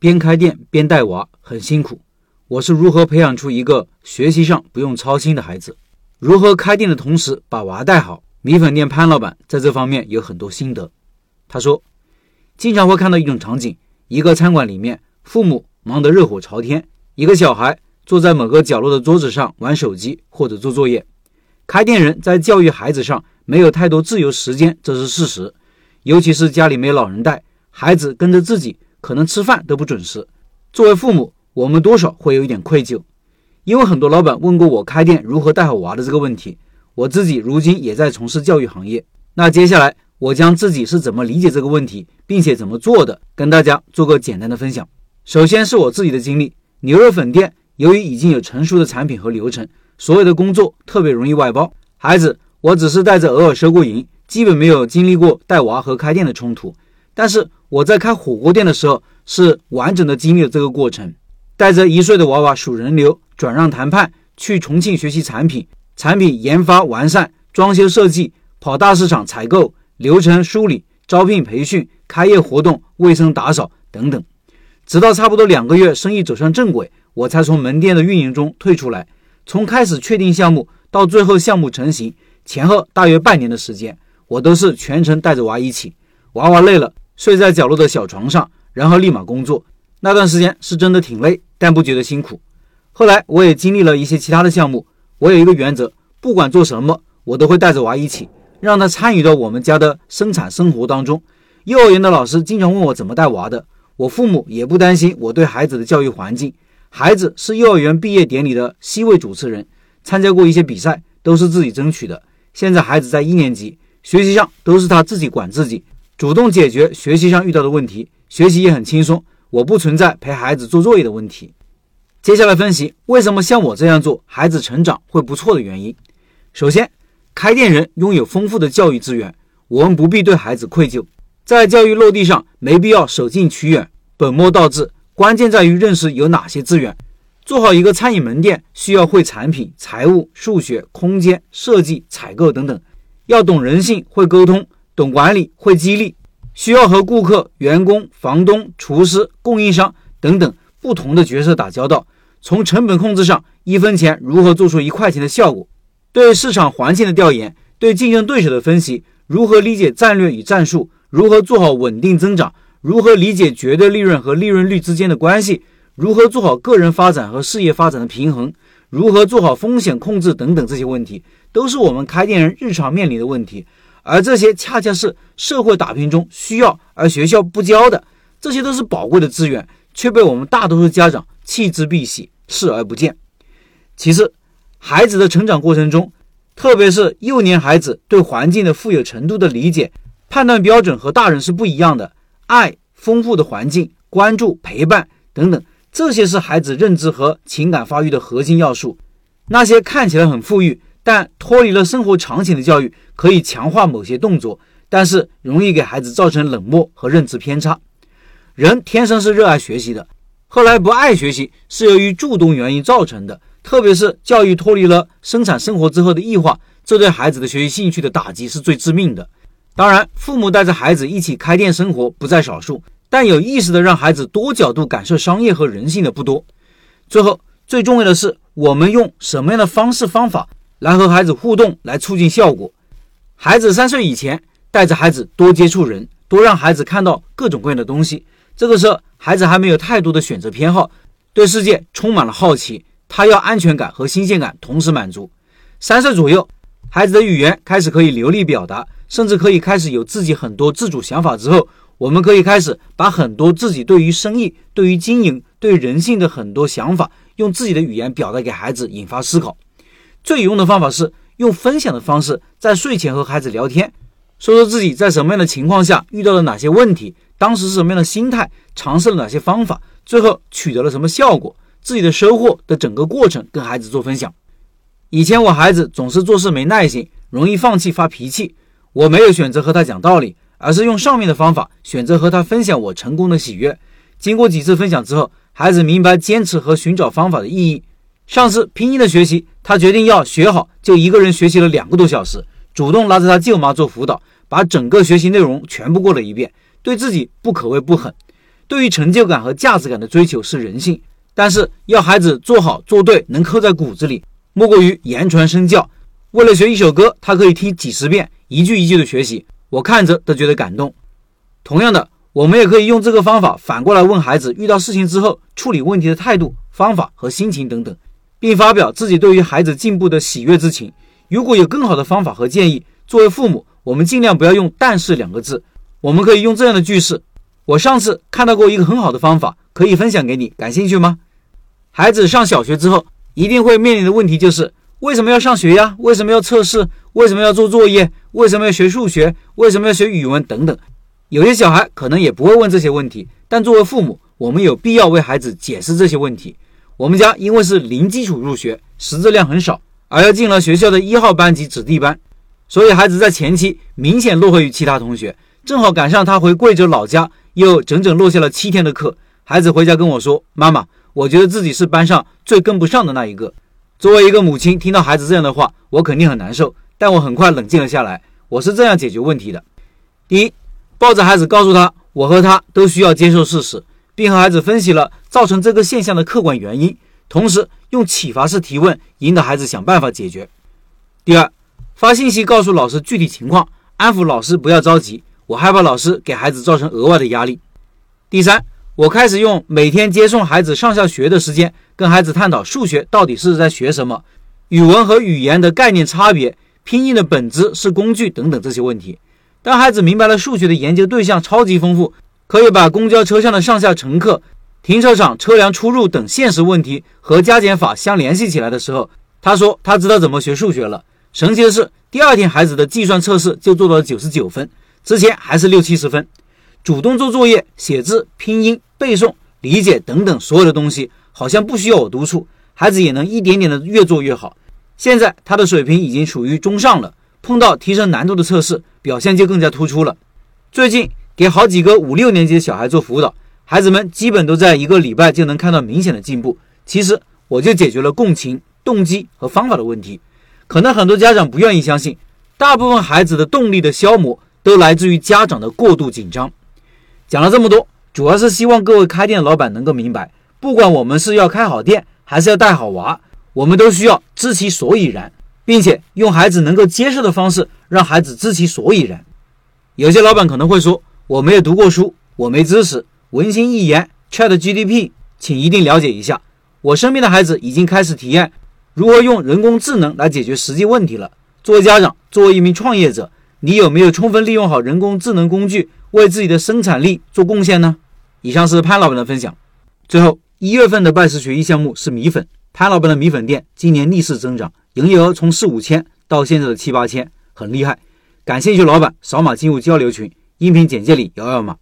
边开店边带娃很辛苦，我是如何培养出一个学习上不用操心的孩子？如何开店的同时把娃带好？米粉店潘老板在这方面有很多心得。他说，经常会看到一种场景：一个餐馆里面，父母忙得热火朝天，一个小孩坐在某个角落的桌子上玩手机或者做作业。开店人在教育孩子上没有太多自由时间，这是事实。尤其是家里没老人带，孩子跟着自己。可能吃饭都不准时，作为父母，我们多少会有一点愧疚，因为很多老板问过我开店如何带好娃的这个问题。我自己如今也在从事教育行业，那接下来我将自己是怎么理解这个问题，并且怎么做的，跟大家做个简单的分享。首先是我自己的经历，牛肉粉店由于已经有成熟的产品和流程，所有的工作特别容易外包。孩子，我只是带着偶尔收过银，基本没有经历过带娃和开店的冲突，但是。我在开火锅店的时候，是完整的经历了这个过程，带着一岁的娃娃数人流、转让谈判，去重庆学习产品、产品研发完善、装修设计、跑大市场采购、流程梳理、招聘培训、开业活动、卫生打扫等等，直到差不多两个月，生意走上正轨，我才从门店的运营中退出来。从开始确定项目到最后项目成型，前后大约半年的时间，我都是全程带着娃一起，娃娃累了。睡在角落的小床上，然后立马工作。那段时间是真的挺累，但不觉得辛苦。后来我也经历了一些其他的项目。我有一个原则，不管做什么，我都会带着娃一起，让他参与到我们家的生产生活当中。幼儿园的老师经常问我怎么带娃的，我父母也不担心我对孩子的教育环境。孩子是幼儿园毕业典礼的 C 位主持人，参加过一些比赛，都是自己争取的。现在孩子在一年级，学习上都是他自己管自己。主动解决学习上遇到的问题，学习也很轻松。我不存在陪孩子做作业的问题。接下来分析为什么像我这样做，孩子成长会不错的原因。首先，开店人拥有丰富的教育资源，我们不必对孩子愧疚。在教育落地上，没必要舍近取远、本末倒置，关键在于认识有哪些资源。做好一个餐饮门店，需要会产品、财务、数学、空间设计、采购等等，要懂人性，会沟通。懂管理会激励，需要和顾客、员工、房东、厨师、供应商等等不同的角色打交道。从成本控制上，一分钱如何做出一块钱的效果？对市场环境的调研，对竞争对手的分析，如何理解战略与战术？如何做好稳定增长？如何理解绝对利润和利润率之间的关系？如何做好个人发展和事业发展的平衡？如何做好风险控制等等这些问题，都是我们开店人日常面临的问题。而这些恰恰是社会打拼中需要，而学校不教的，这些都是宝贵的资源，却被我们大多数家长弃之敝屣，视而不见。其次，孩子的成长过程中，特别是幼年孩子对环境的富有程度的理解、判断标准和大人是不一样的。爱、丰富的环境、关注、陪伴等等，这些是孩子认知和情感发育的核心要素。那些看起来很富裕。但脱离了生活场景的教育可以强化某些动作，但是容易给孩子造成冷漠和认知偏差。人天生是热爱学习的，后来不爱学习是由于诸多原因造成的。特别是教育脱离了生产生活之后的异化，这对孩子的学习兴趣的打击是最致命的。当然，父母带着孩子一起开店生活不在少数，但有意识的让孩子多角度感受商业和人性的不多。最后，最重要的是，我们用什么样的方式方法？来和孩子互动，来促进效果。孩子三岁以前，带着孩子多接触人，多让孩子看到各种各样的东西。这个时候，孩子还没有太多的选择偏好，对世界充满了好奇。他要安全感和新鲜感同时满足。三岁左右，孩子的语言开始可以流利表达，甚至可以开始有自己很多自主想法之后，我们可以开始把很多自己对于生意、对于经营、对人性的很多想法，用自己的语言表达给孩子，引发思考。最有用的方法是用分享的方式，在睡前和孩子聊天，说说自己在什么样的情况下遇到了哪些问题，当时是什么样的心态，尝试了哪些方法，最后取得了什么效果，自己的收获的整个过程跟孩子做分享。以前我孩子总是做事没耐心，容易放弃发脾气，我没有选择和他讲道理，而是用上面的方法，选择和他分享我成功的喜悦。经过几次分享之后，孩子明白坚持和寻找方法的意义。上次拼音的学习，他决定要学好，就一个人学习了两个多小时，主动拉着他舅妈做辅导，把整个学习内容全部过了一遍，对自己不可谓不狠。对于成就感和价值感的追求是人性，但是要孩子做好做对，能刻在骨子里，莫过于言传身教。为了学一首歌，他可以听几十遍，一句一句的学习，我看着都觉得感动。同样的，我们也可以用这个方法反过来问孩子，遇到事情之后处理问题的态度、方法和心情等等，并发表自己对于孩子进步的喜悦之情。如果有更好的方法和建议，作为父母，我们尽量不要用“但是”两个字，我们可以用这样的句式。我上次看到过一个很好的方法，可以分享给你，感兴趣吗？孩子上小学之后，一定会面临的问题就是为什么要上学呀？为什么要测试？为什么要做作业？为什么要学数学？为什么要学语文？等等。有些小孩可能也不会问这些问题，但作为父母，我们有必要为孩子解释这些问题。我们家因为是零基础入学，识字量很少，而要进了学校的一号班级子弟班，所以孩子在前期明显落后于其他同学。正好赶上他回贵州老家。又整整落下了七天的课，孩子回家跟我说：“妈妈，我觉得自己是班上最跟不上的那一个。”作为一个母亲，听到孩子这样的话，我肯定很难受。但我很快冷静了下来。我是这样解决问题的：第一，抱着孩子，告诉他我和他都需要接受事实，并和孩子分析了造成这个现象的客观原因，同时用启发式提问引导孩子想办法解决。第二，发信息告诉老师具体情况，安抚老师不要着急。我害怕老师给孩子造成额外的压力。第三，我开始用每天接送孩子上下学的时间，跟孩子探讨数学到底是在学什么，语文和语言的概念差别，拼音的本质是工具等等这些问题。当孩子明白了数学的研究对象超级丰富，可以把公交车上的上下乘客、停车场车辆出入等现实问题和加减法相联系起来的时候，他说他知道怎么学数学了。神奇的是，第二天孩子的计算测试就做到了九十九分。之前还是六七十分，主动做作业、写字、拼音、背诵、理解等等所有的东西，好像不需要我督促，孩子也能一点点的越做越好。现在他的水平已经处于中上了，碰到提升难度的测试，表现就更加突出了。最近给好几个五六年级的小孩做辅导，孩子们基本都在一个礼拜就能看到明显的进步。其实我就解决了共情、动机和方法的问题。可能很多家长不愿意相信，大部分孩子的动力的消磨。都来自于家长的过度紧张。讲了这么多，主要是希望各位开店的老板能够明白，不管我们是要开好店，还是要带好娃，我们都需要知其所以然，并且用孩子能够接受的方式，让孩子知其所以然。有些老板可能会说，我没有读过书，我没知识，文心一言，Chat GDP，请一定了解一下。我身边的孩子已经开始体验如何用人工智能来解决实际问题了。作为家长，作为一名创业者。你有没有充分利用好人工智能工具，为自己的生产力做贡献呢？以上是潘老板的分享。最后，一月份的拜师学艺项目是米粉，潘老板的米粉店今年逆势增长，营业额从四五千到现在的七八千，很厉害。感兴趣老板扫码进入交流群，音频简介里摇摇码。